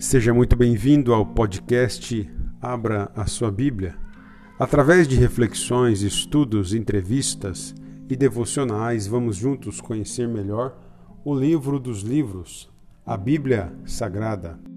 Seja muito bem-vindo ao podcast Abra a Sua Bíblia. Através de reflexões, estudos, entrevistas e devocionais, vamos juntos conhecer melhor o livro dos livros, a Bíblia Sagrada.